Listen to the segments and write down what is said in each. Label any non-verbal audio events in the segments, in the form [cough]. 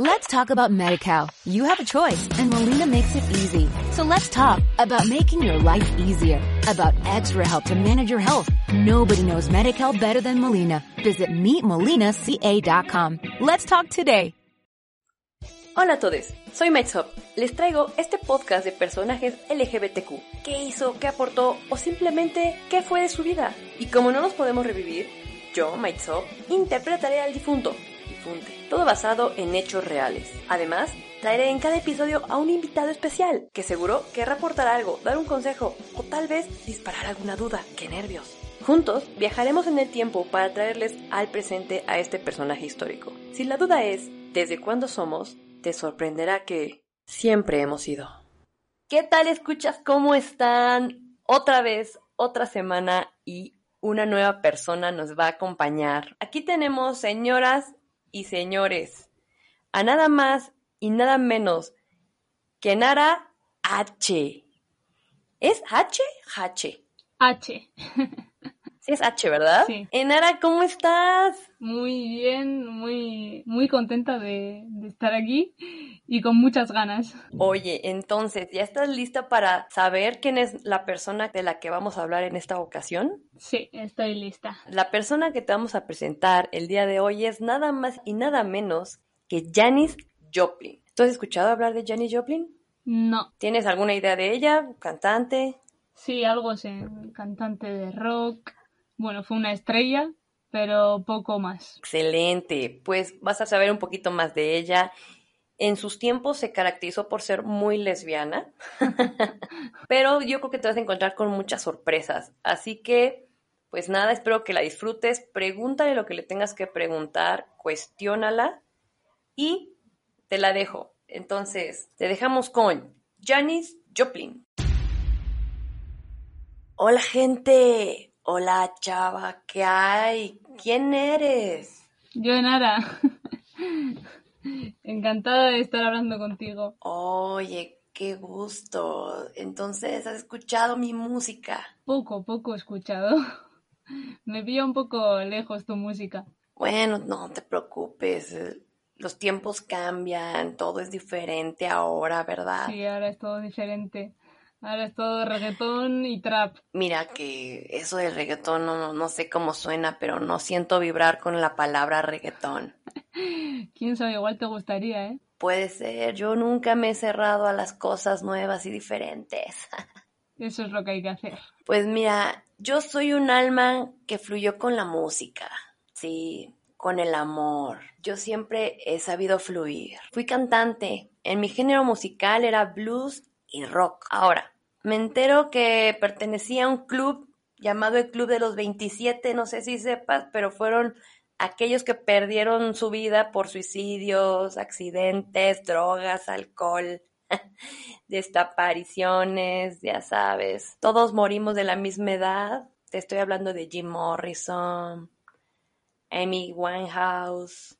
Let's talk about MediCal. You have a choice and Molina makes it easy. So let's talk about making your life easier, about extra help to manage your health. Nobody knows MediCal better than Molina. Visit meetmolinaca.com. Let's talk today. Hola a todos, soy Mike Les traigo este podcast de personajes LGBTQ. ¿Qué hizo? ¿Qué aportó? ¿O simplemente qué fue de su vida? Y como no nos podemos revivir, yo, Mike interpretaré al difunto todo basado en hechos reales. Además, traeré en cada episodio a un invitado especial, que seguro querrá aportar algo, dar un consejo o tal vez disparar alguna duda. ¡Qué nervios! Juntos viajaremos en el tiempo para traerles al presente a este personaje histórico. Si la duda es ¿desde cuándo somos? Te sorprenderá que siempre hemos sido. ¿Qué tal escuchas? ¿Cómo están? Otra vez, otra semana y una nueva persona nos va a acompañar. Aquí tenemos, señoras y señores, a nada más y nada menos que Nara H. ¿Es H? H. H. [laughs] Sí, es H, ¿verdad? Sí. Enara, ¿cómo estás? Muy bien, muy, muy contenta de, de, estar aquí y con muchas ganas. Oye, entonces, ¿ya estás lista para saber quién es la persona de la que vamos a hablar en esta ocasión? Sí, estoy lista. La persona que te vamos a presentar el día de hoy es nada más y nada menos que Janis Joplin. ¿Tú has escuchado hablar de Janis Joplin? No. ¿Tienes alguna idea de ella? ¿Cantante? Sí, algo sé. Cantante de rock bueno, fue una estrella, pero poco más. Excelente, pues vas a saber un poquito más de ella. En sus tiempos se caracterizó por ser muy lesbiana, [laughs] pero yo creo que te vas a encontrar con muchas sorpresas. Así que, pues nada, espero que la disfrutes. Pregúntale lo que le tengas que preguntar, cuestiónala y te la dejo. Entonces, te dejamos con Janis Joplin. Hola gente, Hola chava, ¿qué hay? ¿Quién eres? Yo, Nara. [laughs] Encantada de estar hablando contigo. Oye, qué gusto. Entonces, ¿has escuchado mi música? Poco, poco he escuchado. [laughs] Me pilla un poco lejos tu música. Bueno, no te preocupes. Los tiempos cambian, todo es diferente ahora, ¿verdad? Sí, ahora es todo diferente. Ahora es todo reggaetón y trap. Mira que eso del reggaetón no, no sé cómo suena, pero no siento vibrar con la palabra reggaetón. [laughs] Quién sabe, igual te gustaría, ¿eh? Puede ser, yo nunca me he cerrado a las cosas nuevas y diferentes. [laughs] Eso es lo que hay que hacer. Pues mira, yo soy un alma que fluyó con la música, sí, con el amor. Yo siempre he sabido fluir. Fui cantante. En mi género musical era blues y rock. Ahora, me entero que pertenecía a un club llamado el Club de los 27, no sé si sepas, pero fueron aquellos que perdieron su vida por suicidios, accidentes, drogas, alcohol, [laughs] destapariciones, ya sabes. Todos morimos de la misma edad. Te estoy hablando de Jim Morrison, Amy Winehouse,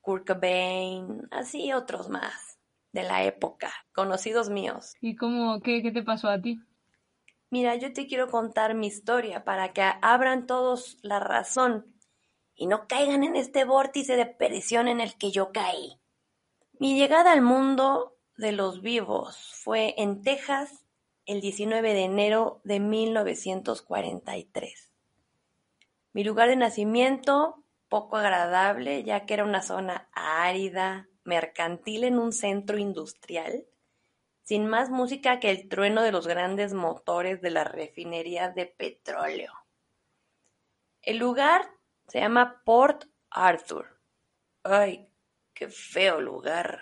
Kurt Cobain, así otros más de la época, conocidos míos. ¿Y cómo, qué, qué te pasó a ti? Mira, yo te quiero contar mi historia para que abran todos la razón y no caigan en este vórtice de perdición en el que yo caí. Mi llegada al mundo de los vivos fue en Texas el 19 de enero de 1943. Mi lugar de nacimiento, poco agradable, ya que era una zona árida, mercantil en un centro industrial, sin más música que el trueno de los grandes motores de las refinerías de petróleo. El lugar se llama Port Arthur. Ay, qué feo lugar.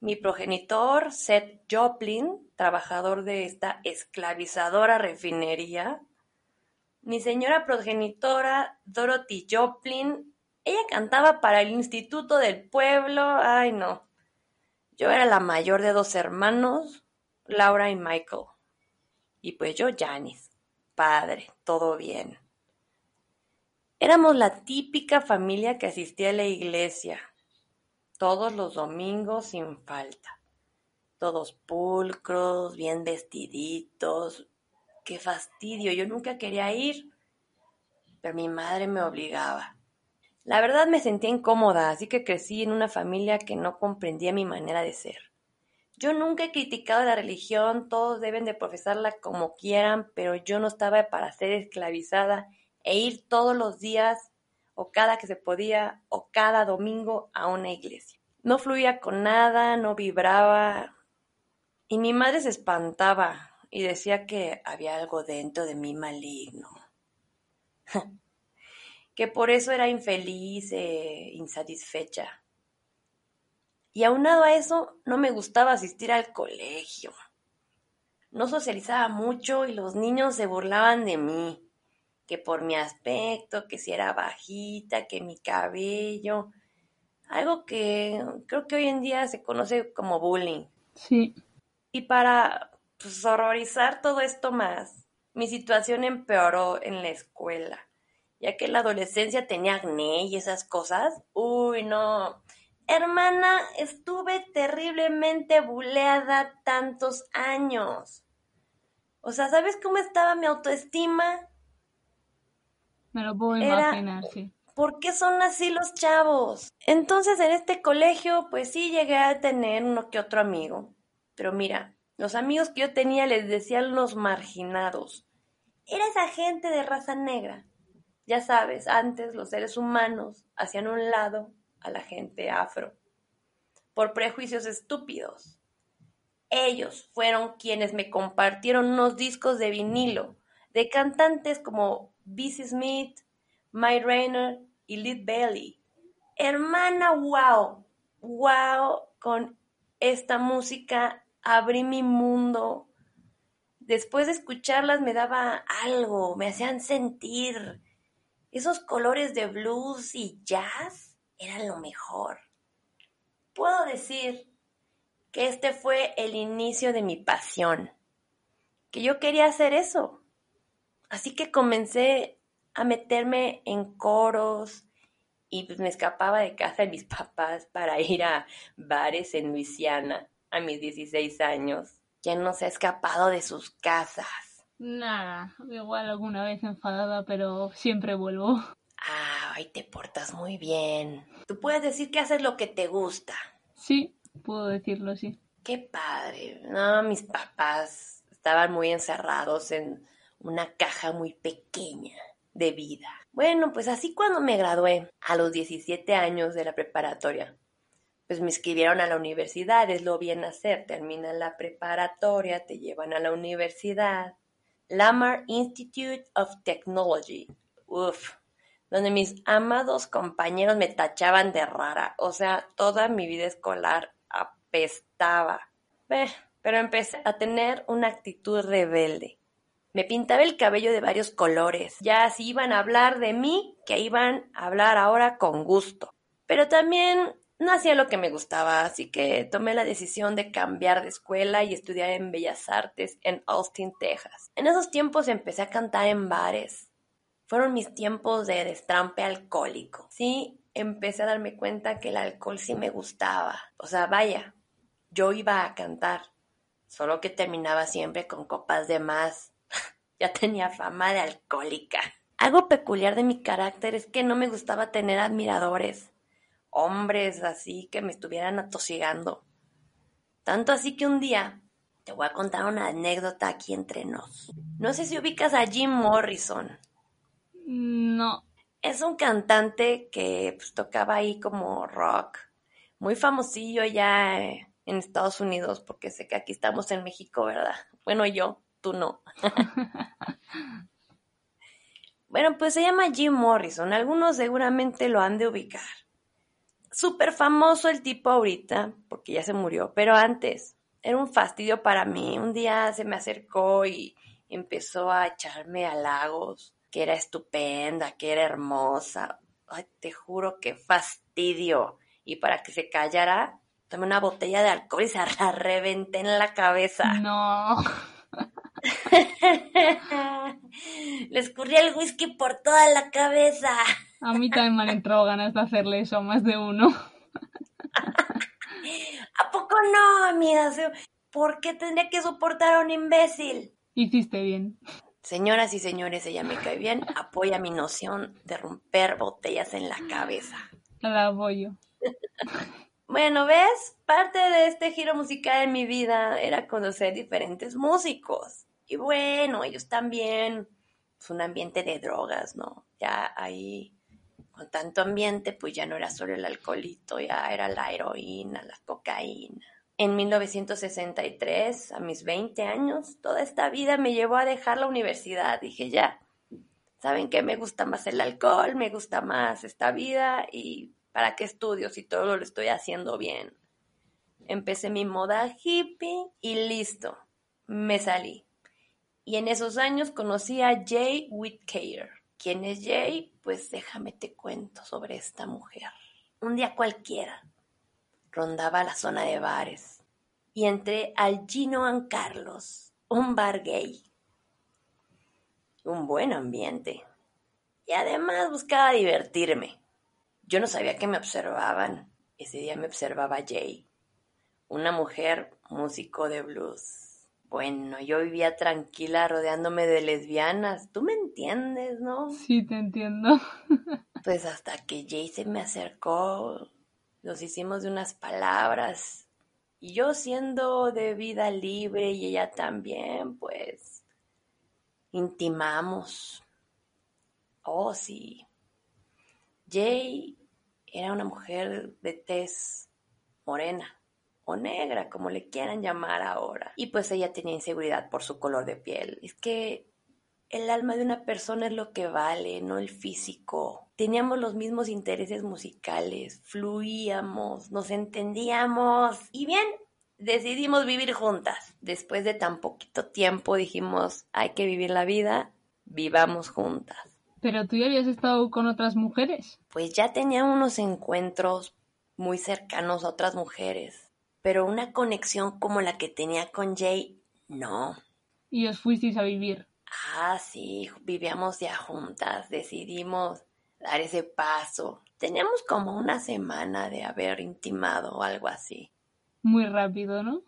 Mi progenitor, Seth Joplin, trabajador de esta esclavizadora refinería. Mi señora progenitora, Dorothy Joplin, ella cantaba para el Instituto del Pueblo. Ay, no. Yo era la mayor de dos hermanos, Laura y Michael. Y pues yo, Janice. Padre, todo bien. Éramos la típica familia que asistía a la iglesia. Todos los domingos sin falta. Todos pulcros, bien vestiditos. Qué fastidio, yo nunca quería ir. Pero mi madre me obligaba. La verdad me sentía incómoda, así que crecí en una familia que no comprendía mi manera de ser. Yo nunca he criticado la religión, todos deben de profesarla como quieran, pero yo no estaba para ser esclavizada e ir todos los días o cada que se podía o cada domingo a una iglesia. No fluía con nada, no vibraba y mi madre se espantaba y decía que había algo dentro de mí maligno. Que por eso era infeliz e insatisfecha. Y aunado a eso, no me gustaba asistir al colegio. No socializaba mucho y los niños se burlaban de mí, que por mi aspecto, que si era bajita, que mi cabello, algo que creo que hoy en día se conoce como bullying. Sí. Y para pues, horrorizar todo esto más, mi situación empeoró en la escuela ya que la adolescencia tenía acné y esas cosas. Uy, no. Hermana, estuve terriblemente buleada tantos años. O sea, ¿sabes cómo estaba mi autoestima? Me lo puedo imaginar, sí. ¿Por qué son así los chavos? Entonces en este colegio, pues sí llegué a tener uno que otro amigo. Pero mira, los amigos que yo tenía les decían los marginados. Era esa gente de raza negra ya sabes, antes los seres humanos hacían un lado a la gente afro por prejuicios estúpidos. Ellos fueron quienes me compartieron unos discos de vinilo de cantantes como Bessie Smith, Mike Rayner y Lid Bailey. Hermana, wow, wow, con esta música abrí mi mundo. Después de escucharlas me daba algo, me hacían sentir. Esos colores de blues y jazz eran lo mejor. Puedo decir que este fue el inicio de mi pasión, que yo quería hacer eso. Así que comencé a meterme en coros y pues me escapaba de casa de mis [laughs] papás para ir a bares en Luisiana a mis 16 años. ¿Quién no se ha escapado de sus casas? Nada, igual alguna vez enfadada, pero siempre vuelvo. Ah, ahí te portas muy bien. Tú puedes decir que haces lo que te gusta. Sí, puedo decirlo, sí. Qué padre. No, mis papás estaban muy encerrados en una caja muy pequeña de vida. Bueno, pues así cuando me gradué, a los 17 años de la preparatoria, pues me inscribieron a la universidad, es lo bien hacer, terminan la preparatoria, te llevan a la universidad, Lamar Institute of Technology. Uf, donde mis amados compañeros me tachaban de rara. O sea, toda mi vida escolar apestaba. pero empecé a tener una actitud rebelde. Me pintaba el cabello de varios colores. Ya si iban a hablar de mí, que iban a hablar ahora con gusto. Pero también no hacía lo que me gustaba, así que tomé la decisión de cambiar de escuela y estudiar en Bellas Artes en Austin, Texas. En esos tiempos empecé a cantar en bares. Fueron mis tiempos de destrampe alcohólico. Sí, empecé a darme cuenta que el alcohol sí me gustaba. O sea, vaya, yo iba a cantar, solo que terminaba siempre con copas de más. [laughs] ya tenía fama de alcohólica. Algo peculiar de mi carácter es que no me gustaba tener admiradores hombres así que me estuvieran atosigando. Tanto así que un día te voy a contar una anécdota aquí entre nos. No sé si ubicas a Jim Morrison. No. Es un cantante que pues, tocaba ahí como rock. Muy famosillo ya en Estados Unidos, porque sé que aquí estamos en México, ¿verdad? Bueno, yo, tú no. [laughs] bueno, pues se llama Jim Morrison. Algunos seguramente lo han de ubicar súper famoso el tipo ahorita, porque ya se murió, pero antes era un fastidio para mí. Un día se me acercó y empezó a echarme halagos, que era estupenda, que era hermosa. Ay, te juro que fastidio. Y para que se callara, tomé una botella de alcohol y se la reventé en la cabeza. No. [laughs] Le escurrí el whisky por toda la cabeza. A mí también me han entrado ganas de hacerle eso a más de uno. [laughs] ¿A poco no, amiga? ¿Por qué tendría que soportar a un imbécil? Hiciste bien. Señoras y señores, ella me cae bien, apoya mi noción de romper botellas en la cabeza. La apoyo. [laughs] Bueno, ¿ves? Parte de este giro musical en mi vida era conocer diferentes músicos. Y bueno, ellos también, es un ambiente de drogas, ¿no? Ya ahí, con tanto ambiente, pues ya no era solo el alcoholito, ya era la heroína, la cocaína. En 1963, a mis 20 años, toda esta vida me llevó a dejar la universidad. Dije, ya, ¿saben qué? Me gusta más el alcohol, me gusta más esta vida y ¿Para qué estudio si todo lo estoy haciendo bien? Empecé mi moda hippie y listo, me salí. Y en esos años conocí a Jay Whitcare. ¿Quién es Jay? Pues déjame te cuento sobre esta mujer. Un día cualquiera, rondaba la zona de bares y entré al Gino and Carlos, un bar gay. Un buen ambiente. Y además buscaba divertirme. Yo no sabía que me observaban. Ese día me observaba Jay, una mujer músico de blues. Bueno, yo vivía tranquila rodeándome de lesbianas. Tú me entiendes, ¿no? Sí, te entiendo. [laughs] pues hasta que Jay se me acercó, nos hicimos de unas palabras. Y yo siendo de vida libre y ella también, pues intimamos. Oh, sí. Jay era una mujer de tez morena o negra, como le quieran llamar ahora. Y pues ella tenía inseguridad por su color de piel. Es que el alma de una persona es lo que vale, no el físico. Teníamos los mismos intereses musicales, fluíamos, nos entendíamos. Y bien, decidimos vivir juntas. Después de tan poquito tiempo dijimos, hay que vivir la vida, vivamos juntas. ¿Pero tú ya habías estado con otras mujeres? Pues ya tenía unos encuentros muy cercanos a otras mujeres, pero una conexión como la que tenía con Jay, no. ¿Y os fuisteis a vivir? Ah, sí, vivíamos ya juntas, decidimos dar ese paso. Teníamos como una semana de haber intimado o algo así. Muy rápido, ¿no?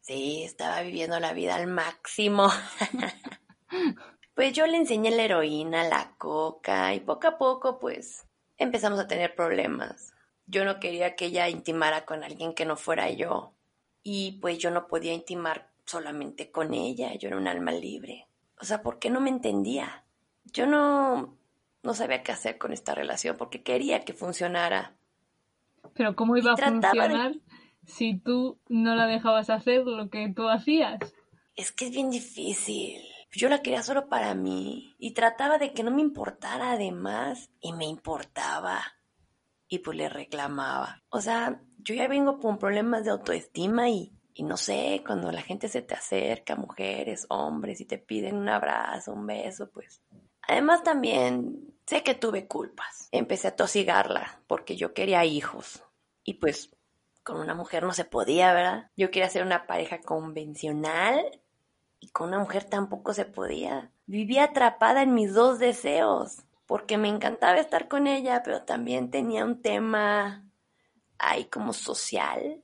Sí, estaba viviendo la vida al máximo. [laughs] Pues yo le enseñé la heroína, la coca y poco a poco pues empezamos a tener problemas. Yo no quería que ella intimara con alguien que no fuera yo y pues yo no podía intimar solamente con ella, yo era un alma libre. O sea, ¿por qué no me entendía? Yo no, no sabía qué hacer con esta relación porque quería que funcionara. Pero ¿cómo iba a funcionar si tú no la dejabas hacer lo que tú hacías? Es que es bien difícil. Yo la quería solo para mí y trataba de que no me importara además y me importaba y pues le reclamaba. O sea, yo ya vengo con problemas de autoestima y, y no sé, cuando la gente se te acerca, mujeres, hombres, y te piden un abrazo, un beso, pues. Además también sé que tuve culpas. Empecé a tosigarla porque yo quería hijos y pues con una mujer no se podía, ¿verdad? Yo quería ser una pareja convencional y con una mujer tampoco se podía. Vivía atrapada en mis dos deseos, porque me encantaba estar con ella, pero también tenía un tema ahí como social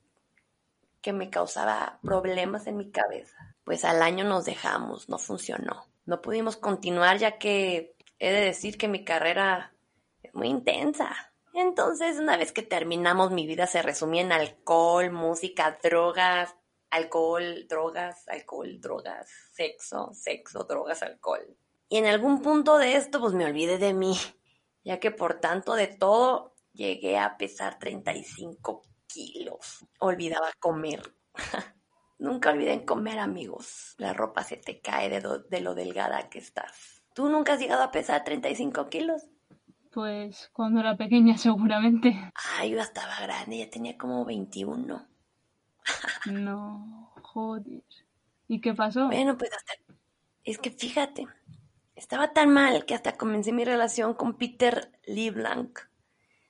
que me causaba problemas en mi cabeza. Pues al año nos dejamos, no funcionó. No pudimos continuar ya que he de decir que mi carrera es muy intensa. Entonces, una vez que terminamos, mi vida se resumía en alcohol, música, drogas, alcohol, drogas, alcohol, drogas, sexo, sexo, drogas, alcohol. Y en algún punto de esto, pues me olvidé de mí, ya que por tanto de todo llegué a pesar 35 kilos. Olvidaba comer. [laughs] nunca olviden comer, amigos. La ropa se te cae de, de lo delgada que estás. ¿Tú nunca has llegado a pesar 35 kilos? Pues cuando era pequeña seguramente. Ah, yo estaba grande, ya tenía como 21. No, joder. ¿Y qué pasó? Bueno, pues hasta... Es que fíjate, estaba tan mal que hasta comencé mi relación con Peter LeBlanc.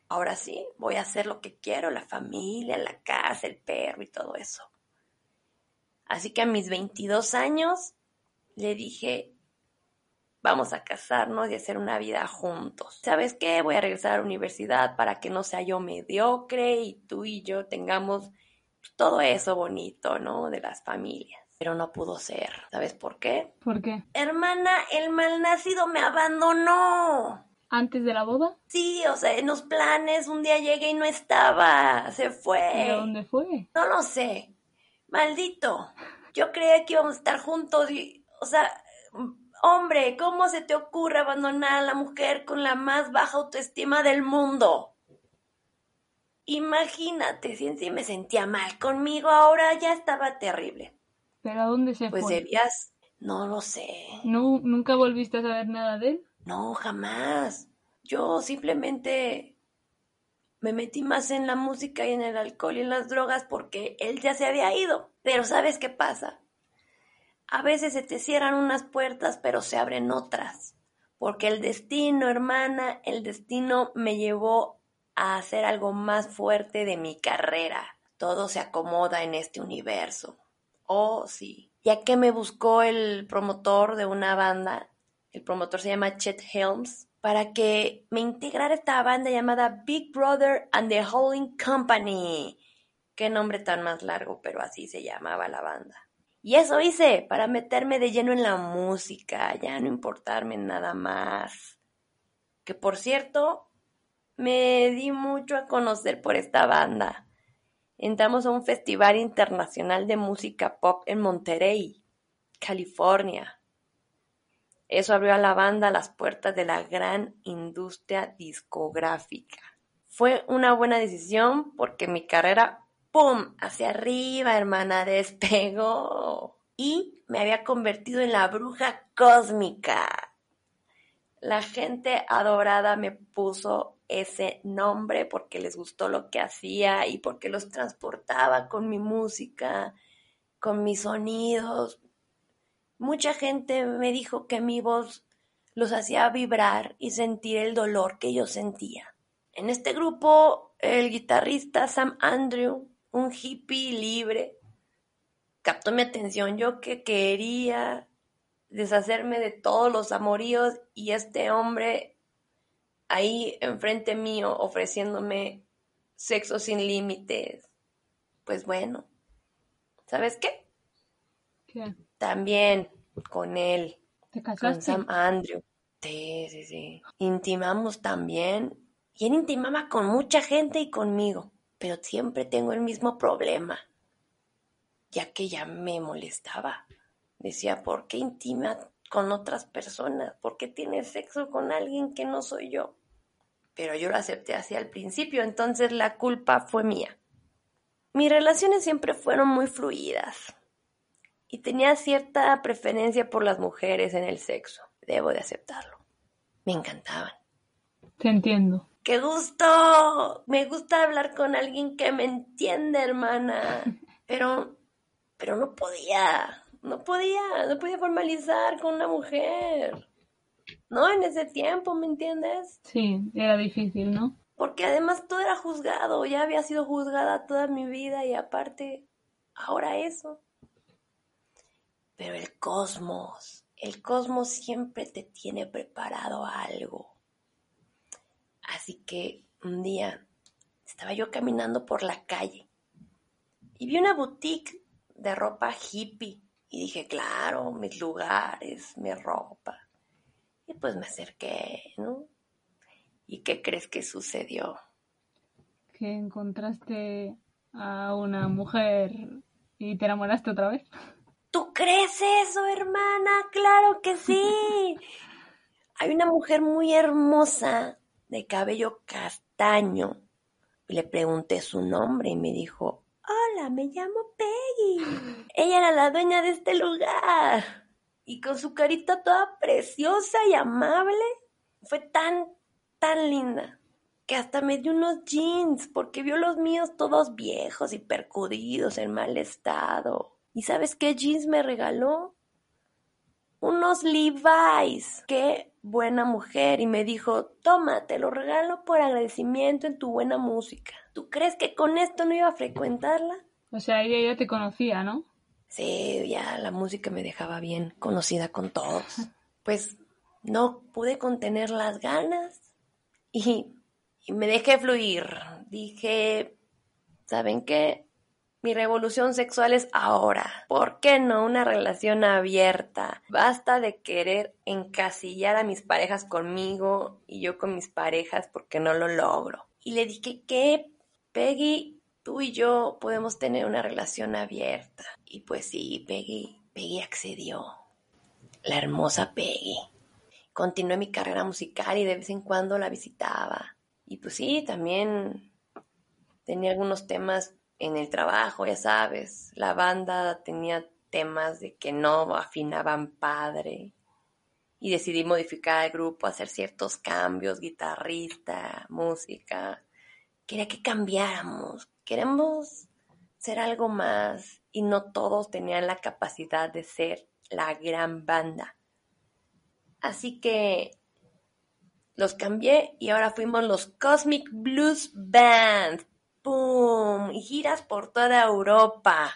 Ahora sí, voy a hacer lo que quiero, la familia, la casa, el perro y todo eso. Así que a mis 22 años le dije, vamos a casarnos y hacer una vida juntos. ¿Sabes qué? Voy a regresar a la universidad para que no sea yo mediocre y tú y yo tengamos todo eso bonito, ¿no? De las familias. Pero no pudo ser. ¿Sabes por qué? ¿Por qué? Hermana, el malnacido me abandonó. ¿Antes de la boda? Sí, o sea, en los planes un día llegué y no estaba, se fue. ¿Pero dónde fue? No lo sé. Maldito. Yo creía que íbamos a estar juntos y, o sea, hombre, ¿cómo se te ocurre abandonar a la mujer con la más baja autoestima del mundo? Imagínate, si en sí me sentía mal conmigo, ahora ya estaba terrible. ¿Pero a dónde se Pues fue? debías, no lo sé. ¿No, ¿Nunca volviste a saber nada de él? No, jamás. Yo simplemente me metí más en la música y en el alcohol y en las drogas porque él ya se había ido. Pero ¿sabes qué pasa? A veces se te cierran unas puertas, pero se abren otras. Porque el destino, hermana, el destino me llevó a hacer algo más fuerte de mi carrera. Todo se acomoda en este universo. Oh, sí. Ya que me buscó el promotor de una banda, el promotor se llama Chet Helms, para que me integrara esta banda llamada Big Brother and the Holding Company. Qué nombre tan más largo, pero así se llamaba la banda. Y eso hice para meterme de lleno en la música, ya no importarme nada más. Que por cierto, me di mucho a conocer por esta banda. Entramos a un festival internacional de música pop en Monterey, California. Eso abrió a la banda las puertas de la gran industria discográfica. Fue una buena decisión porque mi carrera, ¡pum!, hacia arriba, hermana, despegó. Y me había convertido en la bruja cósmica. La gente adorada me puso ese nombre porque les gustó lo que hacía y porque los transportaba con mi música, con mis sonidos. Mucha gente me dijo que mi voz los hacía vibrar y sentir el dolor que yo sentía. En este grupo, el guitarrista Sam Andrew, un hippie libre, captó mi atención. Yo que quería deshacerme de todos los amoríos y este hombre ahí enfrente mío ofreciéndome sexo sin límites. Pues bueno, ¿sabes qué? ¿Qué? También con él, ¿Te con casaste? Sam Andrew. Sí, sí, sí. Intimamos también. Y él intimaba con mucha gente y conmigo. Pero siempre tengo el mismo problema. Ya que ya me molestaba. Decía, ¿por qué intima con otras personas? ¿Por qué tiene sexo con alguien que no soy yo? Pero yo lo acepté así al principio, entonces la culpa fue mía. Mis relaciones siempre fueron muy fluidas y tenía cierta preferencia por las mujeres en el sexo. Debo de aceptarlo. Me encantaban. Te entiendo. ¡Qué gusto! Me gusta hablar con alguien que me entiende, hermana. [laughs] Pero, pero no podía, no podía, no podía formalizar con una mujer. No, en ese tiempo, ¿me entiendes? Sí, era difícil, ¿no? Porque además todo era juzgado, ya había sido juzgada toda mi vida y aparte, ahora eso. Pero el cosmos, el cosmos siempre te tiene preparado algo. Así que un día estaba yo caminando por la calle y vi una boutique de ropa hippie y dije, claro, mis lugares, mi ropa. Y pues me acerqué, ¿no? ¿Y qué crees que sucedió? Que encontraste a una mujer y te enamoraste otra vez. ¿Tú crees eso, hermana? Claro que sí. [laughs] Hay una mujer muy hermosa de cabello castaño. Le pregunté su nombre y me dijo, hola, me llamo Peggy. Ella era la dueña de este lugar. Y con su carita toda preciosa y amable, fue tan, tan linda que hasta me dio unos jeans porque vio los míos todos viejos y percudidos en mal estado. ¿Y sabes qué jeans me regaló? Unos Levi's. Qué buena mujer. Y me dijo, toma, te lo regalo por agradecimiento en tu buena música. ¿Tú crees que con esto no iba a frecuentarla? O sea, ella ya te conocía, ¿no? Sí, ya la música me dejaba bien conocida con todos. Pues no pude contener las ganas y, y me dejé fluir. Dije, ¿saben qué? Mi revolución sexual es ahora. ¿Por qué no una relación abierta? Basta de querer encasillar a mis parejas conmigo y yo con mis parejas porque no lo logro. Y le dije que, Peggy, tú y yo podemos tener una relación abierta. Y pues sí, Peggy, Peggy accedió. La hermosa Peggy. Continué mi carrera musical y de vez en cuando la visitaba. Y pues sí, también tenía algunos temas en el trabajo, ya sabes, la banda tenía temas de que no afinaban padre y decidí modificar el grupo, hacer ciertos cambios, guitarrista, música. Quería que cambiáramos, queremos ser algo más y no todos tenían la capacidad de ser la gran banda. Así que los cambié y ahora fuimos los Cosmic Blues Band. ¡Pum! Y giras por toda Europa.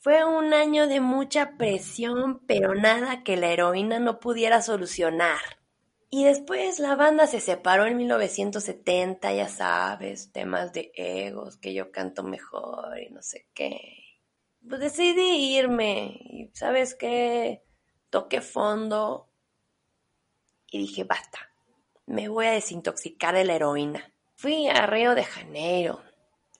Fue un año de mucha presión, pero nada que la heroína no pudiera solucionar. Y después la banda se separó en 1970, ya sabes, temas de egos, que yo canto mejor y no sé qué. Pues decidí irme y sabes qué, toqué fondo y dije, basta, me voy a desintoxicar de la heroína. Fui a Río de Janeiro.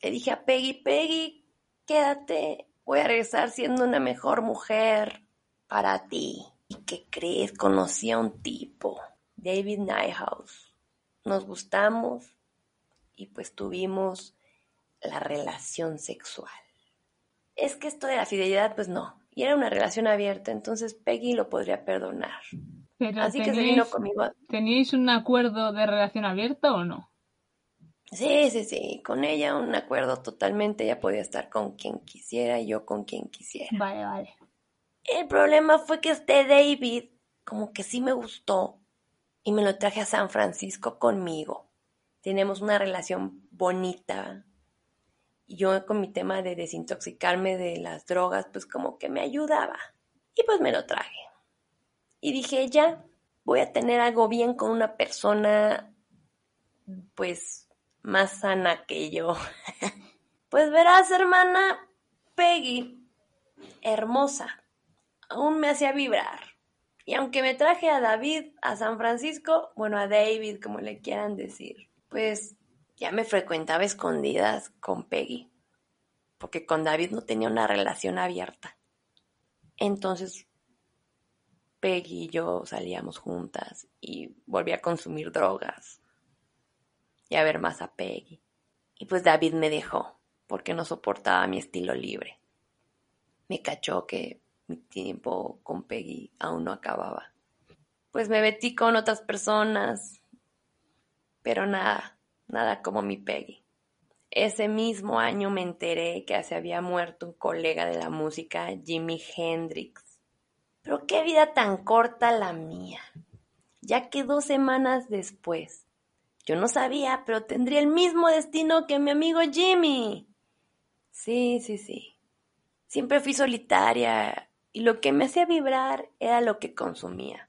Le dije a Peggy, Peggy, quédate. Voy a regresar siendo una mejor mujer para ti. ¿Y qué crees? Conocí a un tipo, David Nyhouse. Nos gustamos y pues tuvimos la relación sexual. Es que esto de la fidelidad, pues no. Y era una relación abierta, entonces Peggy lo podría perdonar. Así que se vino conmigo. ¿Teníais un acuerdo de relación abierta o no? Sí, sí, sí, con ella un acuerdo totalmente, ella podía estar con quien quisiera y yo con quien quisiera. Vale, vale. El problema fue que este David como que sí me gustó y me lo traje a San Francisco conmigo. Tenemos una relación bonita. Y yo con mi tema de desintoxicarme de las drogas, pues como que me ayudaba. Y pues me lo traje. Y dije, ya, voy a tener algo bien con una persona, pues más sana que yo. [laughs] pues verás, hermana, Peggy, hermosa, aún me hacía vibrar. Y aunque me traje a David a San Francisco, bueno, a David, como le quieran decir, pues ya me frecuentaba escondidas con Peggy, porque con David no tenía una relación abierta. Entonces, Peggy y yo salíamos juntas y volví a consumir drogas y a ver más a Peggy. Y pues David me dejó porque no soportaba mi estilo libre. Me cachó que mi tiempo con Peggy aún no acababa. Pues me metí con otras personas, pero nada, nada como mi Peggy. Ese mismo año me enteré que se había muerto un colega de la música, Jimi Hendrix. Pero qué vida tan corta la mía, ya que dos semanas después yo no sabía, pero tendría el mismo destino que mi amigo Jimmy. Sí, sí, sí. Siempre fui solitaria y lo que me hacía vibrar era lo que consumía.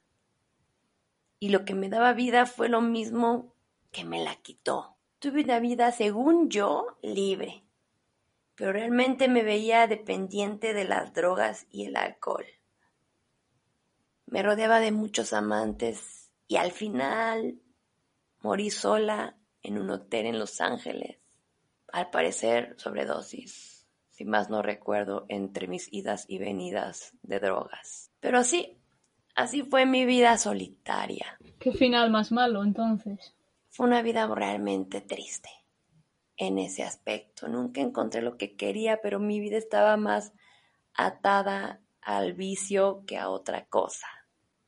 Y lo que me daba vida fue lo mismo que me la quitó. Tuve una vida, según yo, libre, pero realmente me veía dependiente de las drogas y el alcohol. Me rodeaba de muchos amantes y al final Morí sola en un hotel en Los Ángeles. Al parecer, sobredosis, si más no recuerdo, entre mis idas y venidas de drogas. Pero así, así fue mi vida solitaria. ¿Qué final más malo entonces? Fue una vida realmente triste en ese aspecto. Nunca encontré lo que quería, pero mi vida estaba más atada al vicio que a otra cosa.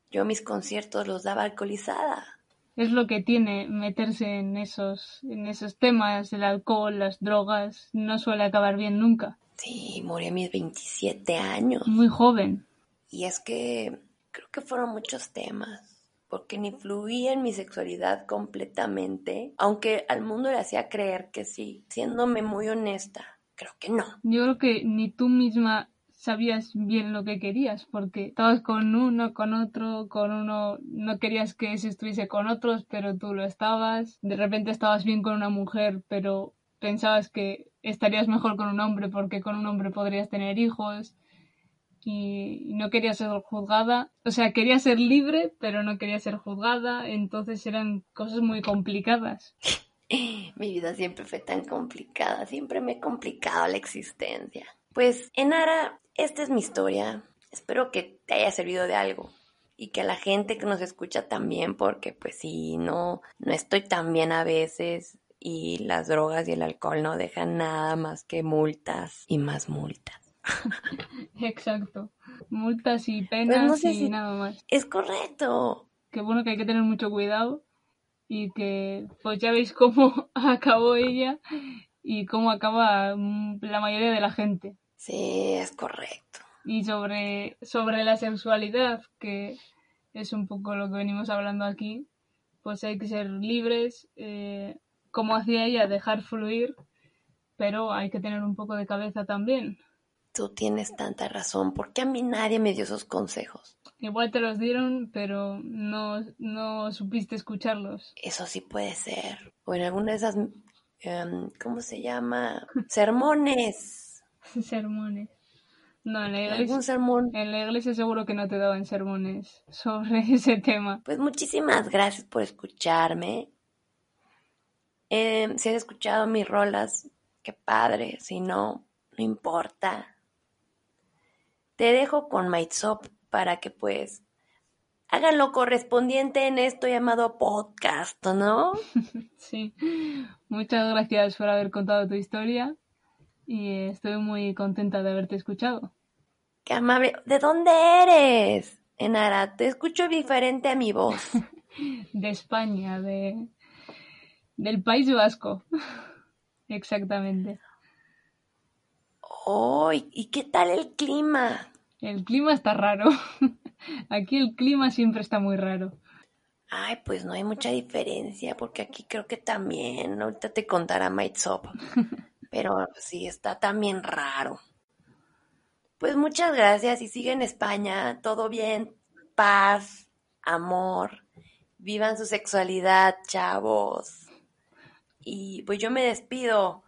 Yo mis conciertos los daba alcoholizada es lo que tiene meterse en esos, en esos temas, el alcohol, las drogas, no suele acabar bien nunca. Sí, morí a mis 27 años. Muy joven. Y es que creo que fueron muchos temas, porque ni fluía en mi sexualidad completamente, aunque al mundo le hacía creer que sí, siéndome muy honesta, creo que no. Yo creo que ni tú misma sabías bien lo que querías, porque estabas con uno, con otro, con uno, no querías que ese estuviese con otros, pero tú lo estabas, de repente estabas bien con una mujer, pero pensabas que estarías mejor con un hombre porque con un hombre podrías tener hijos y no quería ser juzgada, o sea, quería ser libre, pero no quería ser juzgada, entonces eran cosas muy complicadas. [laughs] Mi vida siempre fue tan complicada, siempre me he complicado la existencia. Pues, Enara, esta es mi historia. Espero que te haya servido de algo y que a la gente que nos escucha también, porque pues sí, no, no estoy tan bien a veces y las drogas y el alcohol no dejan nada más que multas y más multas. [laughs] Exacto. Multas y pues penas y nada más. Es correcto. Qué bueno que hay que tener mucho cuidado y que pues ya veis cómo [laughs] acabó ella y cómo acaba mm, la mayoría de la gente. Sí, es correcto. Y sobre, sobre la sexualidad, que es un poco lo que venimos hablando aquí, pues hay que ser libres, eh, como hacía ella, dejar fluir, pero hay que tener un poco de cabeza también. Tú tienes tanta razón, porque a mí nadie me dio esos consejos. Igual te los dieron, pero no, no supiste escucharlos. Eso sí puede ser. O en alguna de esas, em, ¿cómo se llama? Sermones. [laughs] sermones. No, en la iglesia. sermón? En la iglesia seguro que no te daban sermones [laughs] sobre ese tema. Pues muchísimas gracias por escucharme. Em, si has escuchado mis rolas, qué padre. Si no, no importa te dejo con MySop para que pues hagan lo correspondiente en esto llamado podcast, ¿no? [laughs] Sí, muchas gracias por haber contado tu historia y estoy muy contenta de haberte escuchado. Qué amable. ¿De dónde eres? Enara, te escucho diferente a mi voz. [laughs] de España, de del País Vasco. [laughs] Exactamente. Oh, ¿y qué tal el clima? El clima está raro. [laughs] Aquí el clima siempre está muy raro. Ay, pues no hay mucha diferencia, porque aquí creo que también, ahorita te contará Maitsop, pero sí está también raro. Pues muchas gracias y sigue en España, todo bien, paz, amor, vivan su sexualidad, chavos. Y pues yo me despido.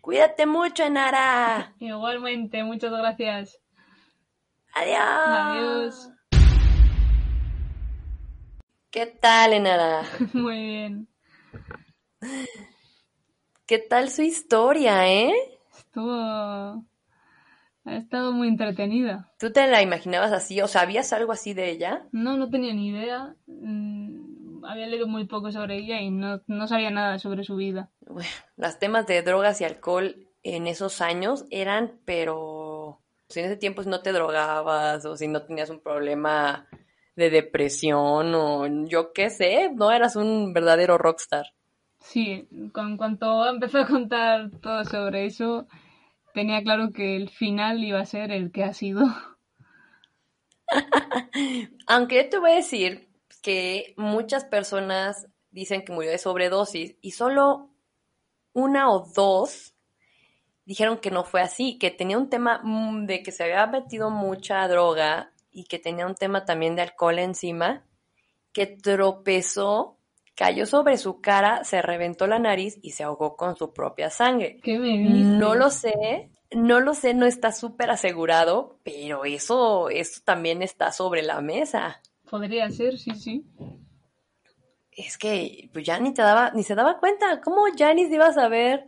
Cuídate mucho, Enara. [laughs] Igualmente, muchas gracias. Adiós. Adiós. ¿Qué tal, Enara? [laughs] Muy bien. [laughs] ¿Qué tal su historia, eh? Estuvo. Ha estado muy entretenida. ¿Tú te la imaginabas así? ¿O sabías algo así de ella? No, no tenía ni idea. Mm, había leído muy poco sobre ella y no, no sabía nada sobre su vida. Bueno, los temas de drogas y alcohol en esos años eran, pero si en ese tiempo no te drogabas o si no tenías un problema de depresión o yo qué sé, no eras un verdadero rockstar. Sí, con cuanto empezó a contar todo sobre eso, tenía claro que el final iba a ser el que ha sido. [laughs] Aunque yo te voy a decir que muchas personas dicen que murió de sobredosis y solo una o dos dijeron que no fue así, que tenía un tema mm, de que se había metido mucha droga y que tenía un tema también de alcohol encima, que tropezó, cayó sobre su cara, se reventó la nariz y se ahogó con su propia sangre. ¿Qué me No lo sé, no lo sé, no está súper asegurado, pero eso, eso también está sobre la mesa. Podría ser, sí, sí. Es que pues ya ni te daba, ni se daba cuenta. ¿Cómo ya ni se iba a saber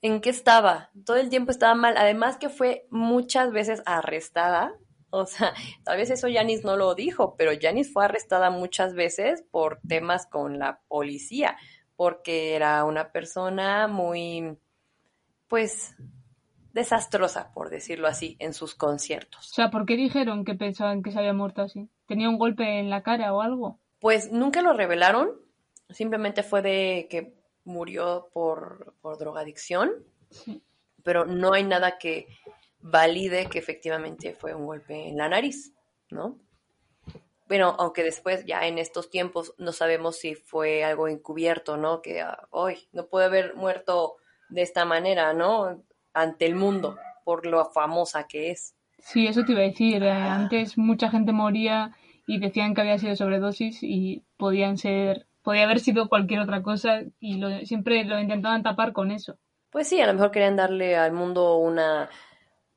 en qué estaba. Todo el tiempo estaba mal. Además que fue muchas veces arrestada. O sea, tal vez eso Yanis no lo dijo, pero Yanis fue arrestada muchas veces por temas con la policía, porque era una persona muy, pues, desastrosa, por decirlo así, en sus conciertos. O sea, ¿por qué dijeron que pensaban que se había muerto así? ¿Tenía un golpe en la cara o algo? Pues nunca lo revelaron, simplemente fue de que murió por, drogadicción, pero no hay nada que valide que efectivamente fue un golpe en la nariz, ¿no? Bueno, aunque después ya en estos tiempos no sabemos si fue algo encubierto, ¿no? Que hoy ah, no puede haber muerto de esta manera, ¿no? Ante el mundo, por lo famosa que es. Sí, eso te iba a decir. Eh, antes mucha gente moría y decían que había sido sobredosis y podían ser podía haber sido cualquier otra cosa y lo, siempre lo intentaban tapar con eso. Pues sí, a lo mejor querían darle al mundo una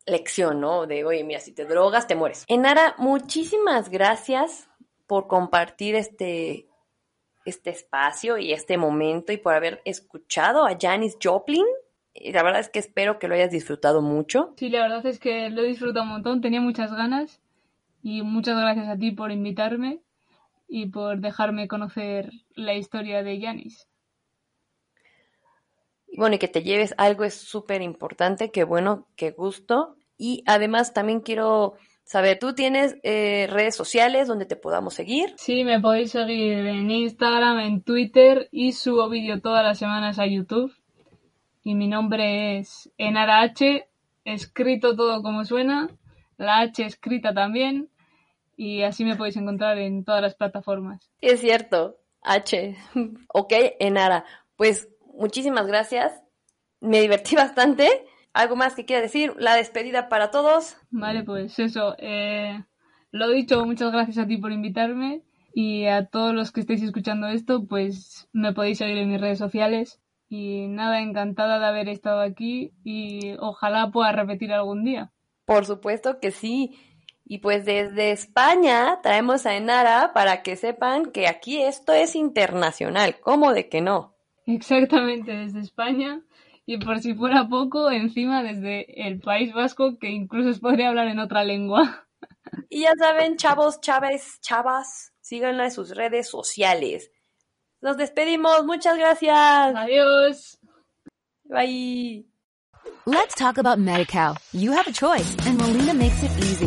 lección, ¿no? De, oye, mira, si te drogas, te mueres. Enara, muchísimas gracias por compartir este, este espacio y este momento y por haber escuchado a Janis Joplin. Y la verdad es que espero que lo hayas disfrutado mucho. Sí, la verdad es que lo he disfrutado un montón, tenía muchas ganas y muchas gracias a ti por invitarme y por dejarme conocer la historia de Janis. Bueno, y que te lleves algo es súper importante, qué bueno, qué gusto. Y además también quiero saber, ¿tú tienes eh, redes sociales donde te podamos seguir? Sí, me podéis seguir en Instagram, en Twitter y subo vídeo todas las semanas a YouTube. Y mi nombre es Enara H, escrito todo como suena, la H escrita también. Y así me podéis encontrar en todas las plataformas. Es cierto, H. [laughs] ok, Enara. Pues muchísimas gracias. Me divertí [laughs] bastante. ¿Algo más que quiera decir? La despedida para todos. Vale, pues eso. Eh, lo dicho, muchas gracias a ti por invitarme y a todos los que estéis escuchando esto, pues me podéis seguir en mis redes sociales. Y nada, encantada de haber estado aquí y ojalá pueda repetir algún día. Por supuesto que sí. Y pues desde España traemos a Enara para que sepan que aquí esto es internacional. ¿Cómo de que no? Exactamente, desde España. Y por si fuera poco, encima desde el País Vasco, que incluso os podría hablar en otra lengua. [laughs] Y ya saben, chavos, chaves, chavas, síganla en sus redes sociales. Nos despedimos, muchas gracias. Adiós. Bye. Let's talk about MediCal. You have a choice and Molina makes it easy.